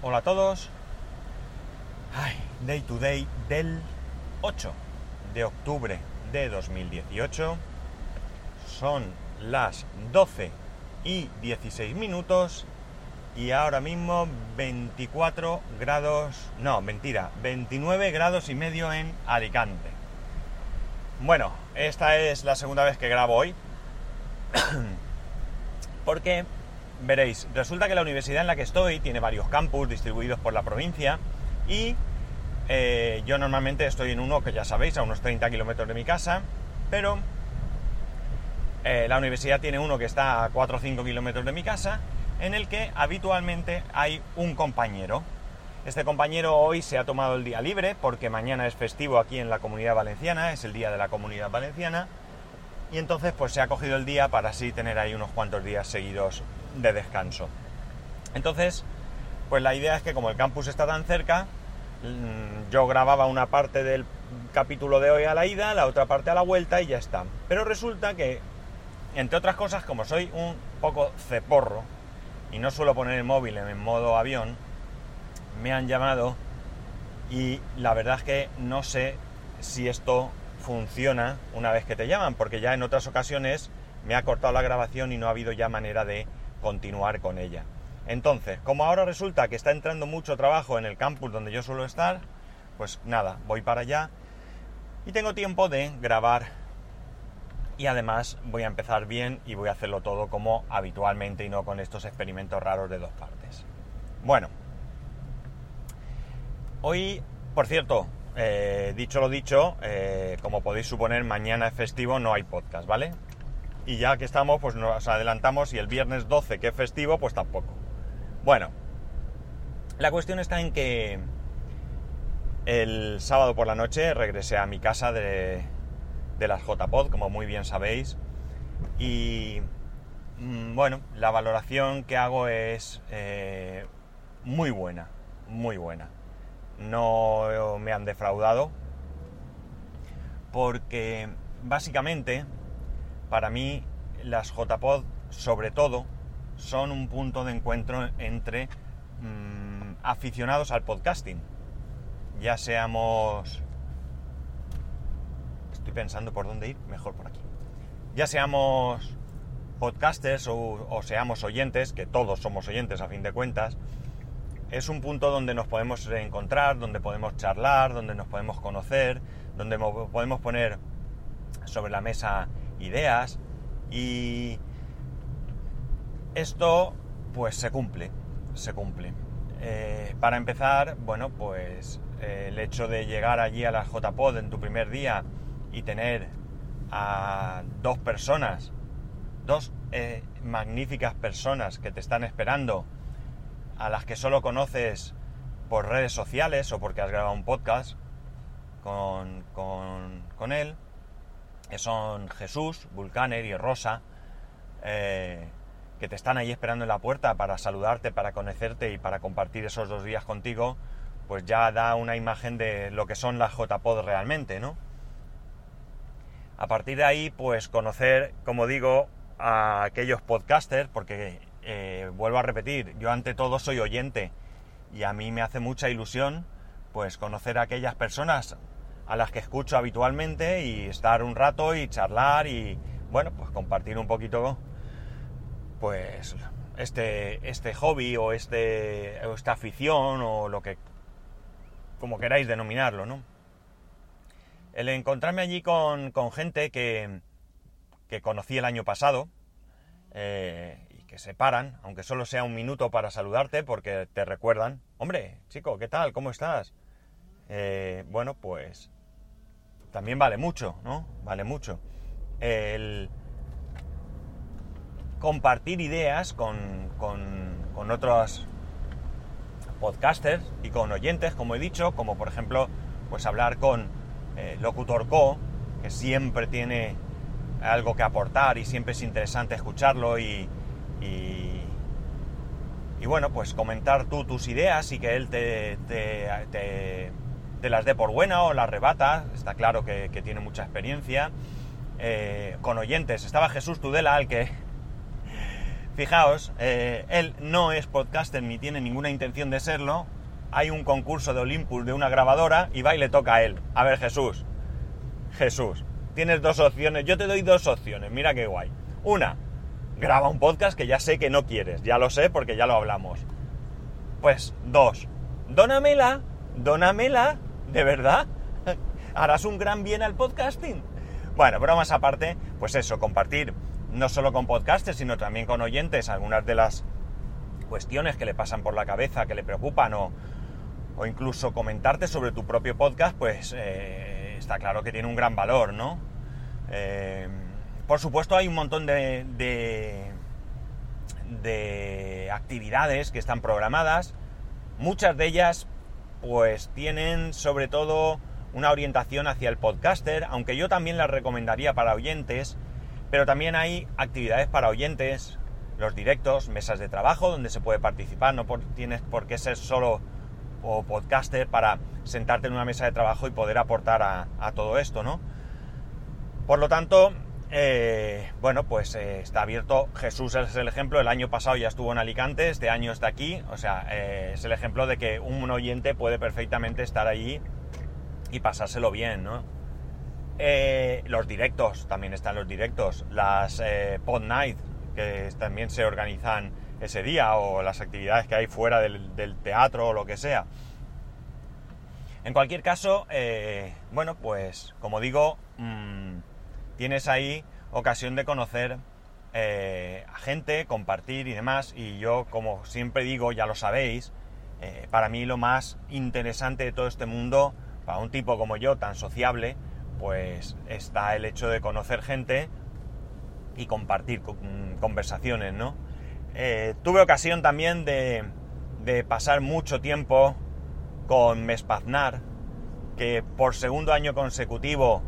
Hola a todos. Ay, day to day del 8 de octubre de 2018. Son las 12 y 16 minutos y ahora mismo 24 grados, no, mentira, 29 grados y medio en Alicante. Bueno, esta es la segunda vez que grabo hoy. Porque, veréis, resulta que la universidad en la que estoy tiene varios campus distribuidos por la provincia y eh, yo normalmente estoy en uno que ya sabéis, a unos 30 kilómetros de mi casa, pero eh, la universidad tiene uno que está a 4 o 5 kilómetros de mi casa, en el que habitualmente hay un compañero. Este compañero hoy se ha tomado el día libre porque mañana es festivo aquí en la comunidad valenciana, es el día de la comunidad valenciana, y entonces pues se ha cogido el día para así tener ahí unos cuantos días seguidos de descanso. Entonces, pues la idea es que como el campus está tan cerca, mm, yo grababa una parte del capítulo de hoy a la ida, la otra parte a la vuelta y ya está. Pero resulta que entre otras cosas, como soy un poco ceporro y no suelo poner el móvil en modo avión, me han llamado y la verdad es que no sé si esto funciona una vez que te llaman, porque ya en otras ocasiones me ha cortado la grabación y no ha habido ya manera de continuar con ella. Entonces, como ahora resulta que está entrando mucho trabajo en el campus donde yo suelo estar, pues nada, voy para allá y tengo tiempo de grabar y además voy a empezar bien y voy a hacerlo todo como habitualmente y no con estos experimentos raros de dos partes. Bueno, hoy, por cierto, eh, dicho lo dicho, eh, como podéis suponer, mañana es festivo, no hay podcast, ¿vale? Y ya que estamos, pues nos adelantamos y el viernes 12, que es festivo, pues tampoco. Bueno, la cuestión está en que el sábado por la noche regresé a mi casa de, de las JPod, como muy bien sabéis. Y mm, bueno, la valoración que hago es eh, muy buena, muy buena. No me han defraudado porque básicamente para mí las JPod sobre todo son un punto de encuentro entre mm, aficionados al podcasting. Ya seamos estoy pensando por dónde ir, mejor por aquí. Ya seamos podcasters o, seamos oyentes, que todos somos oyentes a fin de cuentas, es un punto donde nos podemos encontrar, donde podemos charlar, donde nos podemos conocer, donde podemos poner sobre la mesa ideas y esto pues se cumple, se cumple. Eh, para empezar, bueno, pues eh, el hecho de llegar allí a la JPod en tu primer día y tener a dos personas, dos eh, magníficas personas que te están esperando, a las que solo conoces por redes sociales o porque has grabado un podcast con, con, él, que son Jesús, Vulcaner y Rosa, eh, que te están ahí esperando en la puerta para saludarte, para conocerte y para compartir esos dos días contigo, pues ya da una imagen de lo que son las JPod realmente, ¿no? A partir de ahí, pues conocer, como digo, a aquellos podcasters, porque eh, vuelvo a repetir, yo ante todo soy oyente y a mí me hace mucha ilusión pues conocer a aquellas personas a las que escucho habitualmente y estar un rato y charlar y bueno, pues compartir un poquito pues este, este hobby o, este, o esta afición o lo que como queráis denominarlo, ¿no? el encontrarme allí con, gente que, conocí el año pasado eh, y que se paran, aunque solo sea un minuto para saludarte porque te recuerdan, hombre, chico, ¿qué tal? ¿Cómo estás? Eh, bueno, pues también vale mucho, ¿no? Vale mucho. El compartir ideas con, con, con otros podcasters y con oyentes, como he dicho, como por ejemplo, pues hablar con eh, Locutor Co, que siempre tiene algo que aportar y siempre es interesante escucharlo y, y, bueno, pues comentar tú tus ideas y que él te, te, las dé por buena o las rebata, está claro que, tiene mucha experiencia. Eh, con oyentes, estaba Jesús Tudela, al que Fijaos, eh, él no es podcaster ni tiene ninguna intención de serlo. Hay un concurso de Olympus de una grabadora y va y le toca a él. A ver, Jesús. Jesús, tienes dos opciones. Yo te doy dos opciones. Mira qué guay. Una, graba un podcast que ya sé que no quieres. Ya lo sé porque ya lo hablamos. Pues dos, dónamela, dónamela, de verdad. Harás un gran bien al podcasting. Bueno, bromas aparte, pues eso, compartir no solo con podcasters, sino también con oyentes algunas de las cuestiones que le pasan por la cabeza, que le preocupan o, o incluso comentarte sobre tu propio podcast, pues eh, está claro que tiene un gran valor, ¿no? Eh, por supuesto hay un montón de, de, de actividades que están programadas, muchas de ellas pues tienen sobre todo una orientación hacia el podcaster, aunque yo también las recomendaría para oyentes, pero también hay actividades para oyentes, los directos, mesas de trabajo donde se puede participar, no tienes por qué ser solo o podcaster para sentarte en una mesa de trabajo y poder aportar a, todo esto, ¿no? Por lo tanto, eh, bueno, pues eh, está abierto. Jesús es el ejemplo. El año pasado ya estuvo en Alicante, este año está aquí. O sea, eh, es el ejemplo de que un oyente puede perfectamente estar allí y pasárselo bien, ¿no? Los directos, también están los directos, las Pod Night, que también se organizan ese día, o las actividades que hay fuera del, teatro o lo que sea. En cualquier caso, bueno, pues como digo, mm, tienes ahí ocasión de conocer a gente, compartir y demás, y yo, como siempre digo, ya lo sabéis, para mí lo más interesante de todo este mundo para un tipo como yo, tan sociable, pues está el hecho de conocer gente y compartir conversaciones, ¿no? Eh, tuve ocasión también de, pasar mucho tiempo con Mespaznar, que por segundo año consecutivo,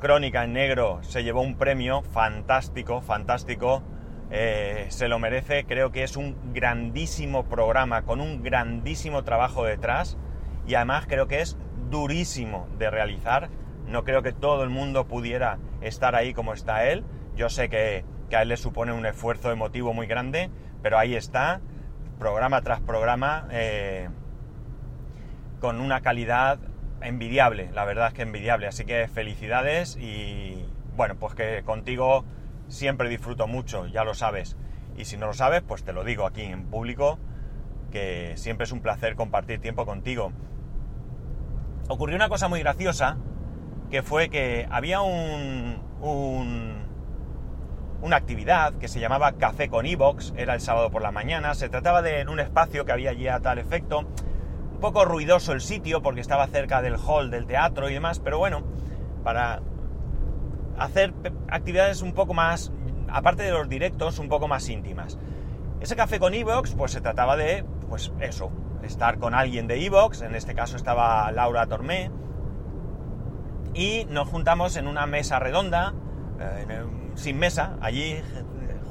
Crónica en Negro, se llevó un premio fantástico, fantástico. Eh, se lo merece, creo que es un grandísimo programa con un grandísimo trabajo detrás y además creo que es durísimo de realizar. No creo que todo el mundo pudiera estar ahí como está él. Yo sé que, a él le supone un esfuerzo emotivo muy grande, pero ahí está, programa tras programa, eh, con una calidad envidiable, la verdad es que envidiable. Así que felicidades y bueno, pues que contigo siempre disfruto mucho, ya lo sabes. Y si no lo sabes, pues te lo digo aquí en público, que siempre es un placer compartir tiempo contigo ocurrió una cosa muy graciosa, que fue que había un, una actividad que se llamaba Café con Evox, era el sábado por la mañana, se trataba de un espacio que había allí a tal efecto, un poco ruidoso el sitio porque estaba cerca del hall del teatro y demás, pero bueno, para hacer actividades un poco más, aparte de los directos, un poco más íntimas. Ese café con Evox, pues se trataba de, pues eso, estar con alguien de Evox, en este caso estaba Laura Tormé, y nos juntamos en una mesa redonda, eh, sin mesa, allí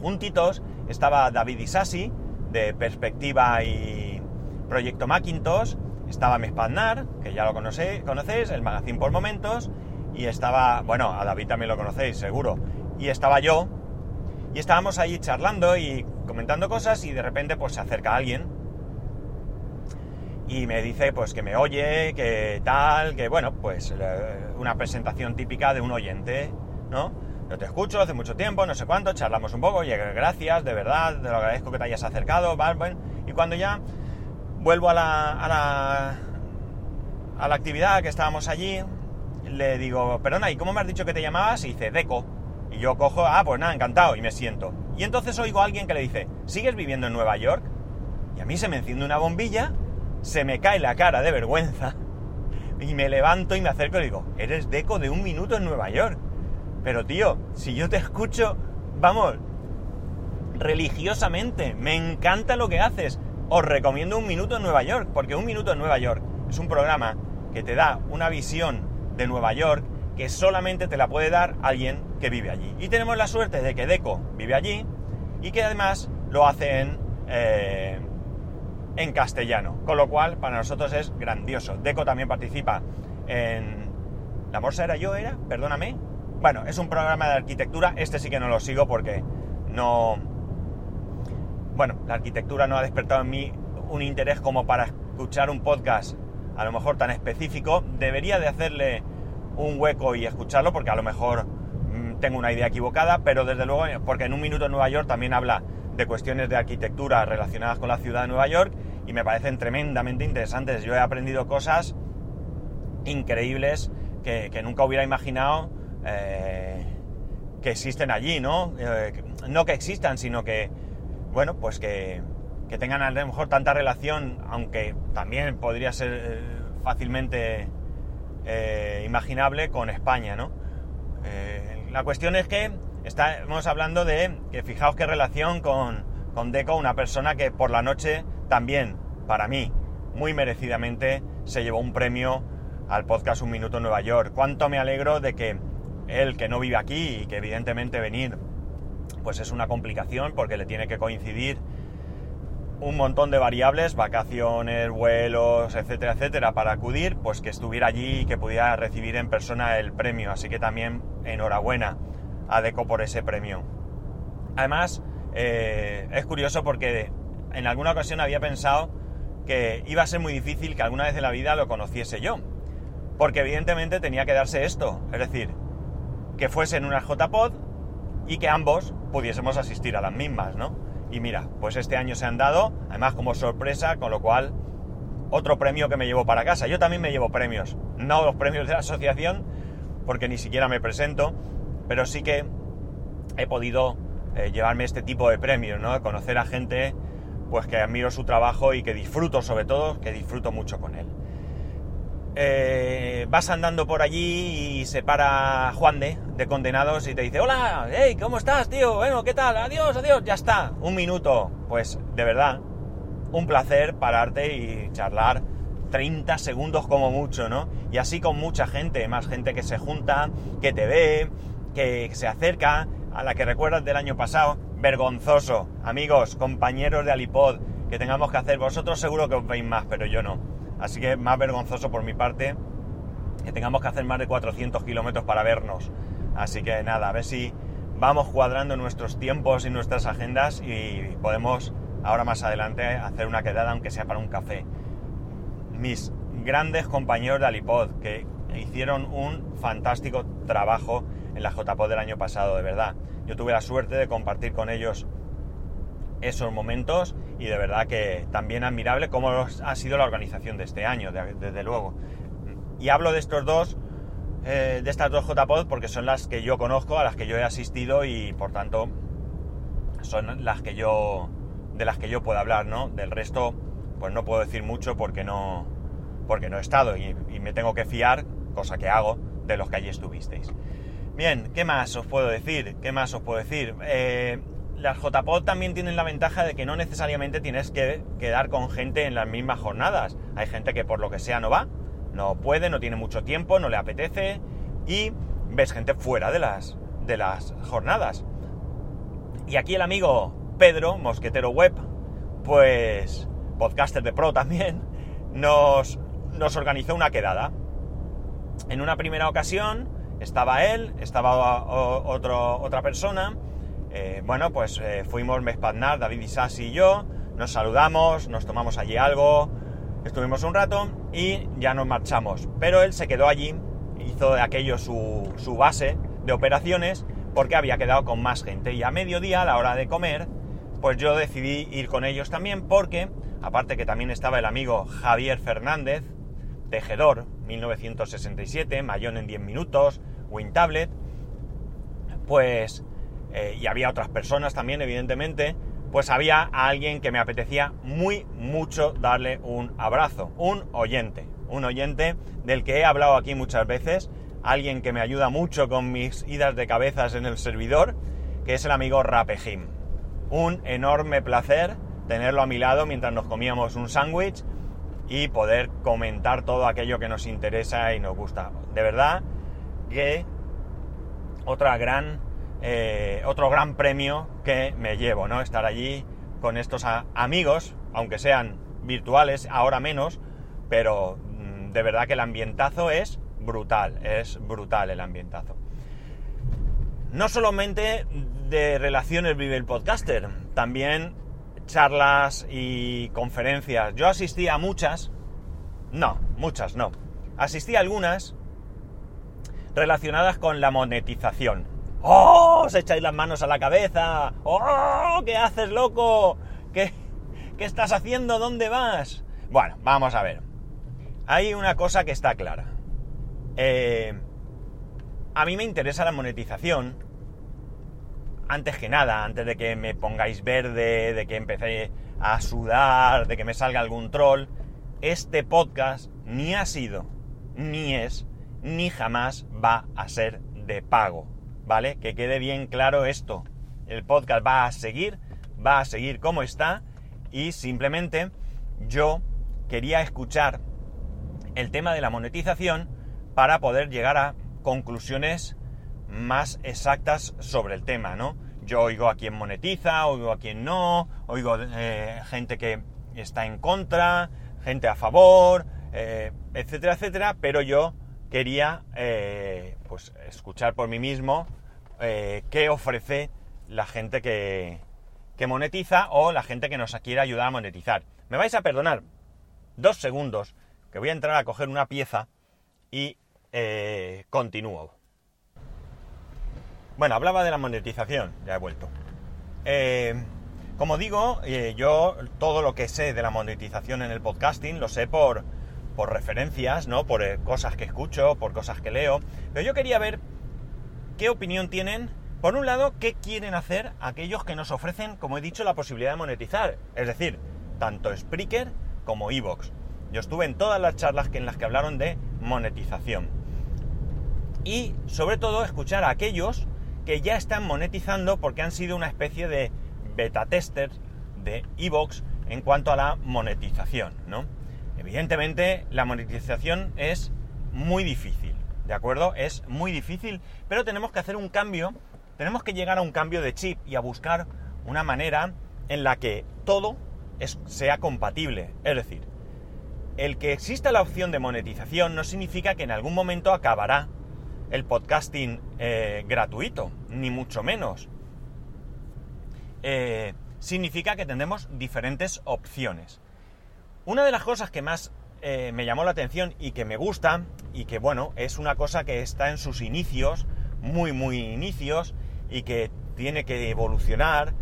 juntitos, estaba David Isasi, de Perspectiva y Proyecto Macintosh, estaba Mespaznar, que ya lo conocéis, conocéis, el magazine por momentos, y estaba, bueno, a David también lo conocéis, seguro, y estaba yo, y estábamos allí charlando y comentando cosas y de repente pues se acerca alguien y me dice pues que me oye, que tal, que bueno, pues una presentación típica de un oyente, ¿no? Yo te escucho hace mucho tiempo, no sé cuánto, charlamos un poco, oye, gracias, de verdad, te lo agradezco que te hayas acercado, y cuando ya vuelvo a la, a la, a la actividad que estábamos allí, le digo, perdona, ¿y cómo me has dicho que te llamabas? Y dice, Deco. Y yo cojo, ah, pues nada, encantado, y me siento. Y entonces oigo a alguien que le dice, ¿sigues viviendo en Nueva York? Y a mí se me enciende una bombilla se me cae la cara de vergüenza y me levanto y me acerco y digo, eres Deco de un minuto en Nueva York. Pero tío, si yo te escucho, vamos, religiosamente, me encanta lo que haces. Os recomiendo un minuto en Nueva York, porque un minuto en Nueva York es un programa que te da una visión de Nueva York que solamente te la puede dar alguien que vive allí. Y tenemos la suerte de que Deco vive allí y que además lo hacen eh, en castellano, con lo cual para nosotros es grandioso. Deco también participa en... ¿La Morsa era yo, era? Perdóname. Bueno, es un programa de arquitectura, este sí que no lo sigo porque no, bueno, la arquitectura no ha despertado en mí un interés como para escuchar un podcast a lo mejor tan específico, debería de hacerle un hueco y escucharlo porque a lo mejor mm, tengo una idea equivocada, pero desde luego, porque en un minuto en Nueva York también habla de cuestiones de arquitectura relacionadas con la ciudad de Nueva York y me parecen tremendamente interesantes. Yo he aprendido cosas increíbles que, nunca hubiera imaginado eh, que existen allí, ¿no? Eh, no que existan, sino que, bueno, pues que, que, tengan a lo mejor tanta relación, aunque también podría ser eh, fácilmente imaginable con España, ¿no? la cuestión es que estamos hablando de que fijaos qué relación con, con Deco, una persona que por la noche también, para mí, muy merecidamente se llevó un premio al podcast Un Minuto en Nueva York. Cuánto me alegro de que él, que no vive aquí y que evidentemente venir, pues es una complicación porque le tiene que coincidir un montón de variables, vacaciones, vuelos, etcétera, etcétera, para acudir, pues que estuviera allí y que pudiera recibir en persona el premio. Así que también enhorabuena a Deco por ese premio. Además, eh, es curioso porque en alguna ocasión había pensado que iba a ser muy difícil que alguna vez en la vida lo conociese yo. Porque evidentemente tenía que darse esto, es decir, que fuese en una JPod y que ambos pudiésemos asistir a las mismas, ¿no? Y mira, pues este año se han dado, además como sorpresa, con lo cual otro premio que me llevo para casa. Yo también me llevo premios, no los premios de la asociación, porque ni siquiera me presento, pero sí que he podido eh, llevarme este tipo de premios, ¿no? Conocer a gente pues que admiro su trabajo y que disfruto sobre todo, que disfruto mucho con él. Eh, vas andando por allí y se para Juan de, de Condenados y te dice, hola, hey, ¿cómo estás, tío? Bueno, ¿qué tal? Adiós, adiós, ya está, un minuto. Pues de verdad, un placer pararte y charlar 30 segundos como mucho, ¿no? Y así con mucha gente, más gente que se junta, que te ve, que se acerca, a la que recuerdas del año pasado, vergonzoso. Amigos, compañeros de Alipod, que tengamos que hacer, vosotros seguro que os veis más, pero yo no. Así que más vergonzoso por mi parte que tengamos que hacer más de 400 kilómetros para vernos. Así que nada, a ver si vamos cuadrando nuestros tiempos y nuestras agendas y podemos ahora más adelante hacer una quedada, aunque sea para un café. Mis grandes compañeros de Alipod, que hicieron un fantástico trabajo en la JPod del año pasado, de verdad. Yo tuve la suerte de compartir con ellos esos momentos y de verdad que también admirable cómo ha sido la organización de este año, desde luego. Y hablo de estos dos, eh, de estas dos JPod porque son las que yo conozco, a las que yo he asistido y por tanto son las que yo, de las que yo puedo hablar, ¿no? Del resto, pues no puedo decir mucho porque no, porque no he estado y, me tengo que fiar, cosa que hago, de los que allí estuvisteis. Bien, ¿qué más os puedo decir? ¿Qué más os puedo decir? Eh, las JPod también tienen la ventaja de que no necesariamente tienes que quedar con gente en las mismas jornadas. Hay gente que por lo que sea no va, no puede, no tiene mucho tiempo, no le apetece y ves gente fuera de las, de las jornadas. Y aquí el amigo Pedro, Mosquetero Web, pues podcaster de pro también, nos, nos organizó una quedada. En una primera ocasión estaba él, estaba otra persona. Eh, bueno, pues eh, fuimos Mespaznar, David Isasi y yo, nos saludamos, nos tomamos allí algo, estuvimos un rato y ya nos marchamos. Pero él se quedó allí, hizo de aquello su, su base de operaciones porque había quedado con más gente. Y a mediodía, a la hora de comer, pues yo decidí ir con ellos también porque, aparte que también estaba el amigo Javier Fernández, tejedor, 1967, Mayón en 10 minutos, WinTablet, pues, eh, y había otras personas también, evidentemente, pues había alguien que me apetecía muy mucho darle un abrazo, un oyente, un oyente del que he hablado aquí muchas veces, alguien que me ayuda mucho con mis idas de cabezas en el servidor, que es el amigo Rapejim. Un enorme placer tenerlo a mi lado mientras nos comíamos un sándwich y poder comentar todo aquello que nos interesa y nos gusta. De verdad que otra gran, eh, otro gran premio que me llevo, ¿no? Estar allí con estos amigos, aunque sean virtuales, ahora menos, pero mm, de verdad que el ambientazo es brutal, es brutal el ambientazo. No solamente de relaciones vive el podcaster, también charlas y conferencias. Yo asistí a muchas, no, muchas no. Asistí a algunas relacionadas con la monetización. ¡Oh! Os echáis las manos a la cabeza. ¡Oh! ¿Qué haces, loco? ¿Qué, qué estás haciendo? ¿Dónde vas? Bueno, vamos a ver. Hay una cosa que está clara. Eh, a mí me interesa la monetización. Antes que nada, antes de que me pongáis verde, de que empecé a sudar, de que me salga algún troll, este podcast ni ha sido, ni es, ni jamás va a ser de pago. ¿Vale? Que quede bien claro esto. El podcast va a seguir, va a seguir como está y simplemente yo quería escuchar el tema de la monetización para poder llegar a conclusiones más exactas sobre el tema, ¿no? Yo oigo a quien monetiza, oigo a quien no, oigo eh, gente que está en contra, gente a favor, eh, etcétera, etcétera, pero yo quería eh, pues escuchar por mí mismo qué ofrece la gente que, que monetiza o la gente que nos quiere ayudar a monetizar. Me vais a perdonar dos segundos que voy a entrar a coger una pieza y eh, continúo. Bueno, hablaba de la monetización, ya he vuelto. Eh, como digo, eh, yo todo lo que sé de la monetización en el podcasting lo sé por, por referencias, ¿no? Por cosas que escucho, por cosas que leo. Pero yo quería ver qué opinión tienen, por un lado, qué quieren hacer aquellos que nos ofrecen, como he dicho, la posibilidad de monetizar. Es decir, tanto Spreaker como Evox. Yo estuve en todas las charlas que en las que hablaron de monetización. Y sobre todo escuchar a aquellos que ya están monetizando porque han sido una especie de beta testers de Evox en cuanto a la monetización, ¿no? Evidentemente la monetización es muy difícil, ¿de acuerdo? Es muy difícil, pero tenemos que hacer un cambio, tenemos que llegar a un cambio de chip y a buscar una manera en la que todo sea compatible. Es decir, el que exista la opción de monetización no significa que en algún momento acabará el podcasting eh, gratuito, ni mucho menos. Eh, significa que tendremos diferentes opciones. Una de las cosas que más eh, me llamó la atención y que me gusta, y que bueno, es una cosa que está en sus inicios, muy, muy inicios, y que tiene que evolucionar,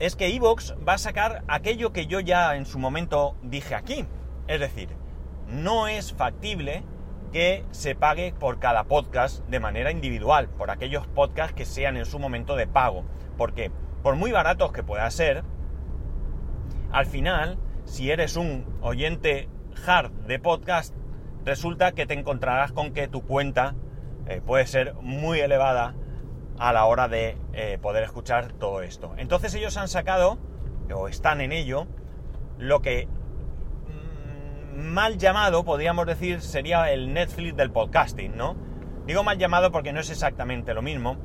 es que Evox va a sacar aquello que yo ya en su momento dije aquí, es decir, no es factible que se pague por cada podcast de manera individual, por aquellos podcasts que sean en su momento de pago. Porque, por muy baratos que pueda ser, al final, si eres un oyente hard de podcast, resulta que te encontrarás con que tu cuenta eh, puede ser muy elevada a la hora de eh, poder escuchar todo esto. Entonces ellos han sacado, o están en ello, lo que mal llamado, podríamos decir, sería el Netflix del podcasting, ¿no? Digo mal llamado porque no es exactamente lo mismo,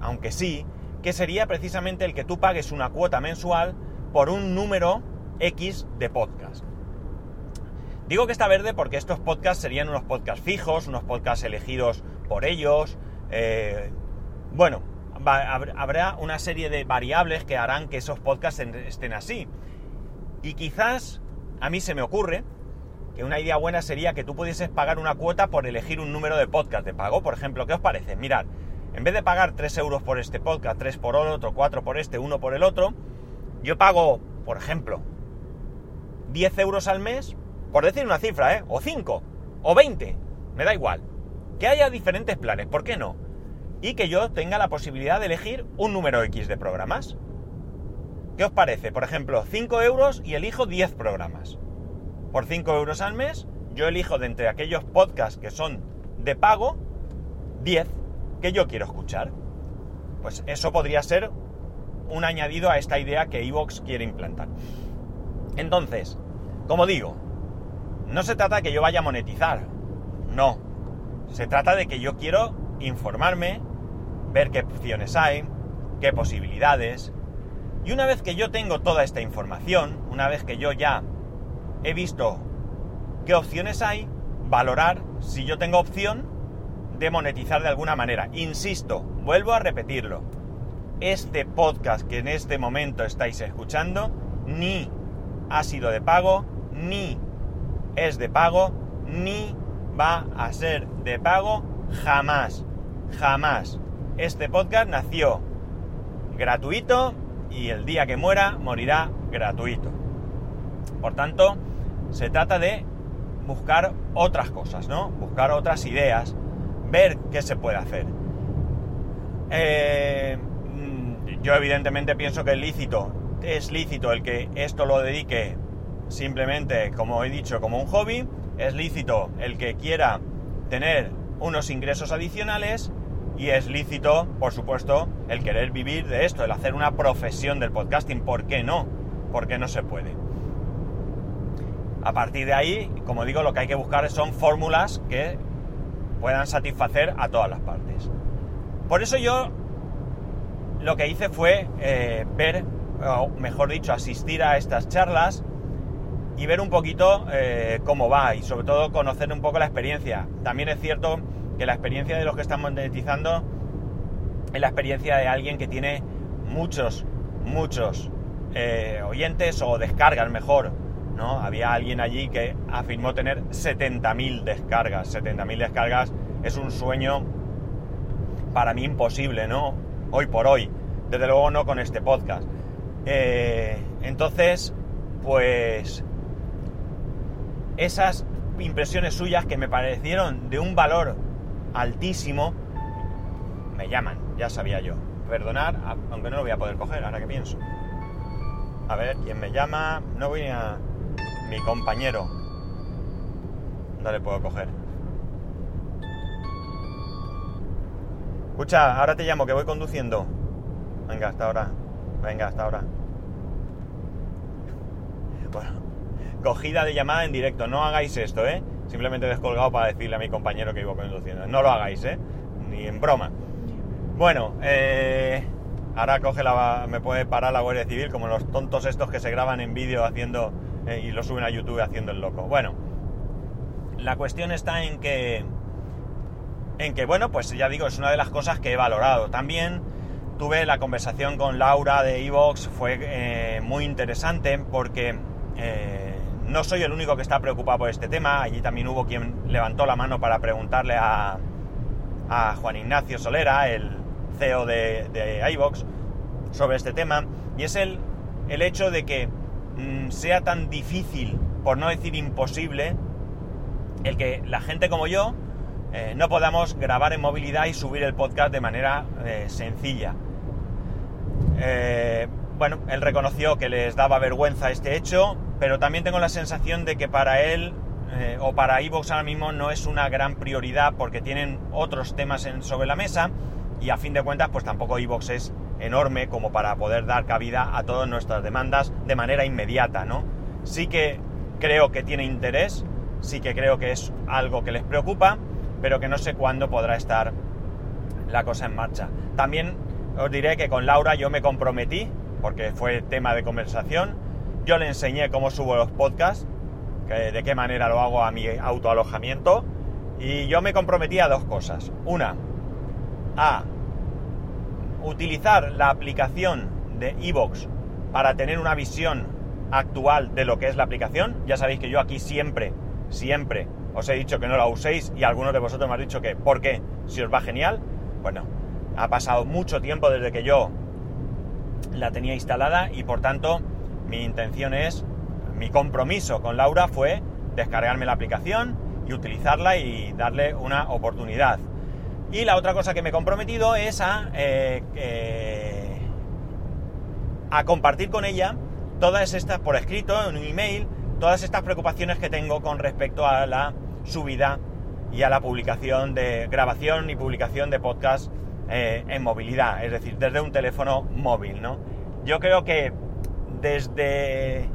aunque sí, que sería precisamente el que tú pagues una cuota mensual por un número X de podcast. Digo que está verde porque estos podcasts serían unos podcasts fijos, unos podcasts elegidos por ellos. Eh, bueno, habrá una serie de variables que harán que esos podcasts estén así. Y quizás a mí se me ocurre que una idea buena sería que tú pudieses pagar una cuota por elegir un número de podcast de pago. Por ejemplo, ¿qué os parece? Mirad, en vez de pagar 3 euros por este podcast, 3 por otro, 4 por este, 1 por el otro, yo pago, por ejemplo, 10 euros al mes, por decir una cifra, ¿eh? O 5, o 20, me da igual. Que haya diferentes planes, ¿por qué no? Y que yo tenga la posibilidad de elegir un número X de programas. ¿Qué os parece? Por ejemplo, 5 euros y elijo 10 programas por 5 euros al mes, yo elijo de entre aquellos podcasts que son de pago, 10 que yo quiero escuchar. Pues eso podría ser un añadido a esta idea que Evox quiere implantar. Entonces, como digo, no se trata de que yo vaya a monetizar, no. Se trata de que yo quiero informarme, ver qué opciones hay, qué posibilidades. Y una vez que yo tengo toda esta información, una vez que yo ya he visto qué opciones hay, valorar si yo tengo opción de monetizar de alguna manera. Insisto, vuelvo a repetirlo. este podcast que en este momento estáis escuchando ni ha sido de pago, ni es de pago, ni va a ser de pago jamás, jamás. Este podcast nació gratuito y el día que muera morirá gratuito. Por tanto, se trata de buscar otras cosas, ¿no? Buscar otras ideas, ver qué se puede hacer. Eh, mm, yo evidentemente pienso que es lícito, es lícito el que esto lo dedique simplemente, como he dicho, como un hobby, es lícito el que quiera tener unos ingresos adicionales y es lícito, por supuesto, el querer vivir de esto, el hacer una profesión del podcasting. ¿Por qué no? Porque no se puede. A partir de ahí, como digo, lo que hay que buscar son fórmulas que puedan satisfacer a todas las partes. Por eso yo lo que hice fue eh, ver, o mejor dicho, asistir a estas charlas y ver un poquito eh, cómo va y sobre todo conocer un poco la experiencia. También es cierto que la experiencia de los que están monetizando es la experiencia de alguien que tiene muchos, muchos eh, oyentes o descargas mejor. ¿no? Había alguien allí que afirmó tener 70.000 descargas. 70.000 descargas es un sueño para mí imposible, ¿no? Hoy por hoy. Desde luego no con este podcast. Eh, entonces, pues esas impresiones suyas que me parecieron de un valor altísimo, me llaman, ya sabía yo. Perdonar, aunque no lo voy a poder coger, ahora que pienso. A ver, ¿quién me llama? No voy a... Mi compañero. No le puedo coger. Escucha, ahora te llamo, que voy conduciendo. Venga, hasta ahora. Venga, hasta ahora. Bueno, cogida de llamada en directo. No hagáis esto, ¿eh? Simplemente descolgado para decirle a mi compañero que iba conduciendo. No lo hagáis, ¿eh? Ni en broma. Bueno, eh, ahora coge la, me puede parar la Guardia Civil como los tontos estos que se graban en vídeo haciendo eh, y lo suben a YouTube haciendo el loco. Bueno, la cuestión está en que, en que, bueno, pues ya digo, es una de las cosas que he valorado. También tuve la conversación con Laura de Evox, fue eh, muy interesante porque no soy el único que está preocupado por este tema, allí también hubo quien levantó la mano para preguntarle a, Juan Ignacio Solera, el CEO de, de iVox, sobre este tema, y es el, el hecho de que mm, sea tan difícil, por no decir imposible, el que la gente como yo eh, no podamos grabar en movilidad y subir el podcast de manera eh, sencilla. Eh, bueno, él reconoció que les daba vergüenza este hecho, pero también tengo la sensación de que para él eh, o para Evox ahora mismo no es una gran prioridad porque tienen otros temas sobre la mesa y a fin de cuentas pues tampoco Evox es enorme como para poder dar cabida a todas nuestras demandas de manera inmediata, ¿no? Sí que creo que tiene interés, sí que creo que es algo que les preocupa, pero que no sé cuándo podrá estar la cosa en marcha. También os diré que con Laura yo me comprometí, porque fue tema de conversación, yo le enseñé cómo subo los podcasts, de qué manera lo hago a mi autoalojamiento. Y yo me comprometí a dos cosas. Una, a utilizar la aplicación de Evox para tener una visión actual de lo que es la aplicación. Ya sabéis que yo aquí siempre, siempre os he dicho que no la uséis y algunos de vosotros me han dicho que, ¿por qué? Si os va genial. Bueno, ha pasado mucho tiempo desde que yo la tenía instalada y por tanto mi intención es, mi compromiso con Laura fue descargarme la aplicación y utilizarla y darle una oportunidad. Y la otra cosa que me he comprometido es a, eh, eh, compartir con ella todas estas, por escrito, en un email, todas estas preocupaciones que tengo con respecto a la subida y a la publicación de grabación y publicación de podcast eh, en movilidad, es decir, desde un teléfono móvil, ¿no? Yo creo que desde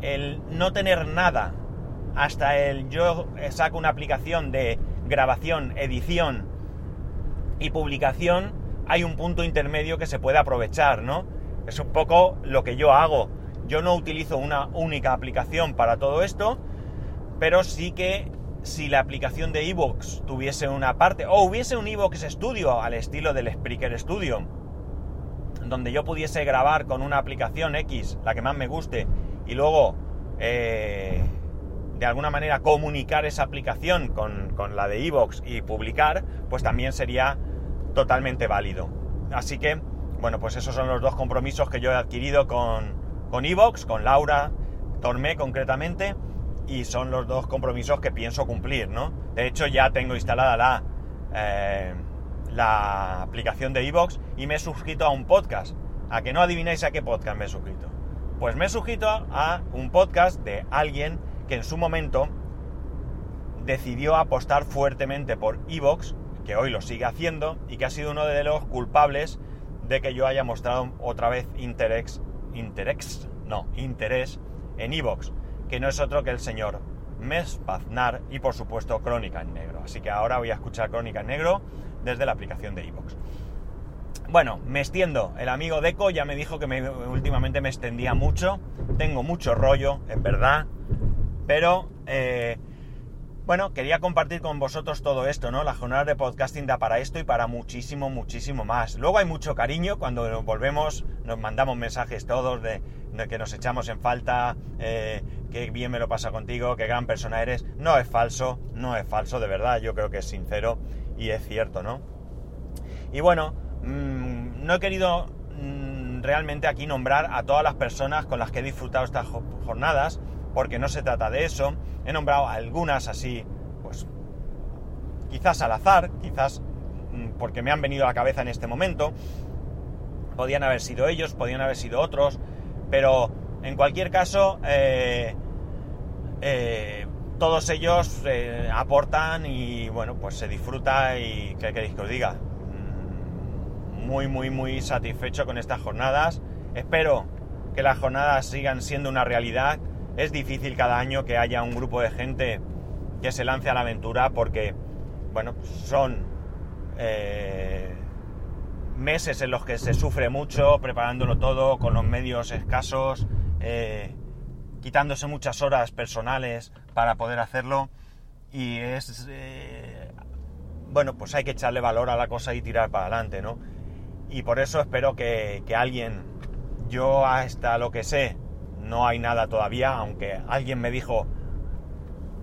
el no tener nada hasta el yo saco una aplicación de grabación, edición y publicación, hay un punto intermedio que se puede aprovechar, ¿no? Es un poco lo que yo hago. Yo no utilizo una única aplicación para todo esto, pero sí que si la aplicación de Evox tuviese una parte, o hubiese un Evox Studio al estilo del Spreaker Studio, donde yo pudiese grabar con una aplicación X, la que más me guste, y luego eh, de alguna manera comunicar esa aplicación con, con la de Evox y publicar, pues también sería totalmente válido. Así que, bueno, pues esos son los dos compromisos que yo he adquirido con, con Evox, con Laura Tormé concretamente, y son los dos compromisos que pienso cumplir, ¿no? De hecho, ya tengo instalada la, eh, la aplicación de Evox y me he suscrito a un podcast. ¿A que no adivináis a qué podcast me he suscrito? Pues me he suscrito a un podcast de alguien que en su momento decidió apostar fuertemente por Evox, que hoy lo sigue haciendo y que ha sido uno de los culpables de que yo haya mostrado otra vez interés, interés, no, interés en Evox, que no es otro que el señor Mes Paznar y por supuesto Crónica en Negro. Así que ahora voy a escuchar Crónica en Negro desde la aplicación de Evox. Bueno, me extiendo. El amigo Deco ya me dijo que últimamente me extendía mucho. Tengo mucho rollo, en verdad. Pero, eh, bueno, quería compartir con vosotros todo esto, ¿no? La jornada de podcasting da para esto y para muchísimo, muchísimo más. Luego hay mucho cariño cuando volvemos, nos mandamos mensajes todos de, que nos echamos en falta, eh, que bien me lo pasa contigo, qué gran persona eres. No es falso, no es falso, de verdad, yo creo que es sincero y es cierto, ¿no? Y bueno, mmm, no he querido mmm, realmente aquí nombrar a todas las personas con las que he disfrutado estas jornadas, porque no se trata de eso. He nombrado algunas así, pues quizás al azar, quizás mmm, porque me han venido a la cabeza en este momento. Podían haber sido ellos, podían haber sido otros, pero en cualquier caso, eh, eh, todos ellos eh, aportan y bueno, pues se disfruta y ¿qué queréis que os diga? Mm, muy, muy, muy satisfecho con estas jornadas. Espero que las jornadas sigan siendo una realidad. Es difícil cada año que haya un grupo de gente que se lance a la aventura porque, bueno, son eh, meses en los que se sufre mucho preparándolo todo con los medios escasos. Eh, quitándose muchas horas personales para poder hacerlo y es... Eh, bueno, pues hay que echarle valor a la cosa y tirar para adelante, ¿no? Y por eso espero que, que alguien, yo hasta lo que sé, no hay nada todavía, aunque alguien me dijo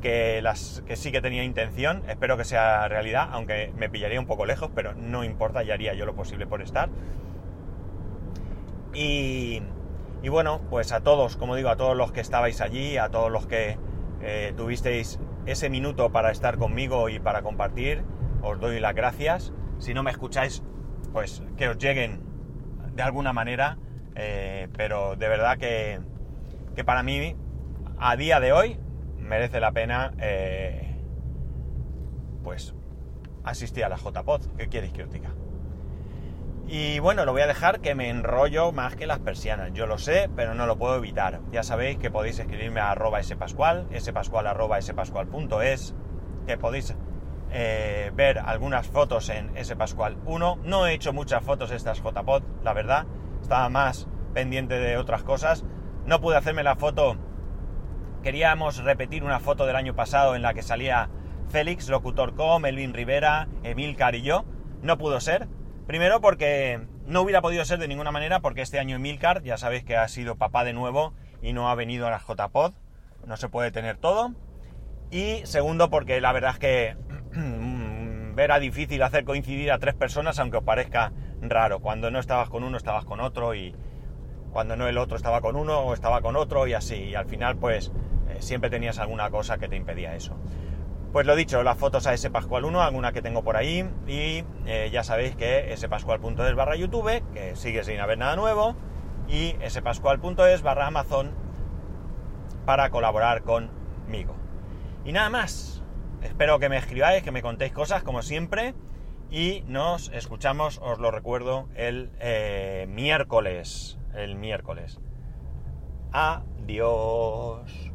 que, las, que sí que tenía intención, espero que sea realidad, aunque me pillaría un poco lejos, pero no importa, ya haría yo lo posible por estar. Y, y bueno, pues a todos, como digo, a todos los que estabais allí, a todos los que eh, tuvisteis ese minuto para estar conmigo y para compartir, os doy las gracias. Si no me escucháis, pues que os lleguen de alguna manera, eh, pero de verdad que, que, para mí, a día de hoy, merece la pena, eh, pues, asistir a la JPod. ¿Qué queréis que os diga? Y bueno, lo voy a dejar que me enrollo más que las persianas. Yo lo sé, pero no lo puedo evitar. Ya sabéis que podéis escribirme a arroba spascual, spascual arroba spascual.es, que podéis eh, ver algunas fotos en spascual 1. No he hecho muchas fotos estas JPod, la verdad. Estaba más pendiente de otras cosas. No pude hacerme la foto. Queríamos repetir una foto del año pasado en la que salía Félix, Locutor Com, Elvin Rivera, Emil y yo. No pudo ser Primero porque no hubiera podido ser de ninguna manera porque este año Emilcar, ya sabéis que ha sido papá de nuevo y no ha venido a la JPod, no se puede tener todo. Y segundo porque la verdad es que era difícil hacer coincidir a tres personas aunque os parezca raro. Cuando no estabas con uno estabas con otro y cuando no el otro estaba con uno o estaba con otro y así. Y al final pues eh, siempre tenías alguna cosa que te impedía eso. Pues lo dicho, las fotos a spascual1, alguna que tengo por ahí, y eh, ya sabéis que spascual.es barra YouTube, que sigue sin haber nada nuevo, y spascual.es barra Amazon para colaborar conmigo. Y nada más, espero que me escribáis, que me contéis cosas como siempre, y nos escuchamos, os lo recuerdo, el eh, miércoles, el miércoles. Adiós.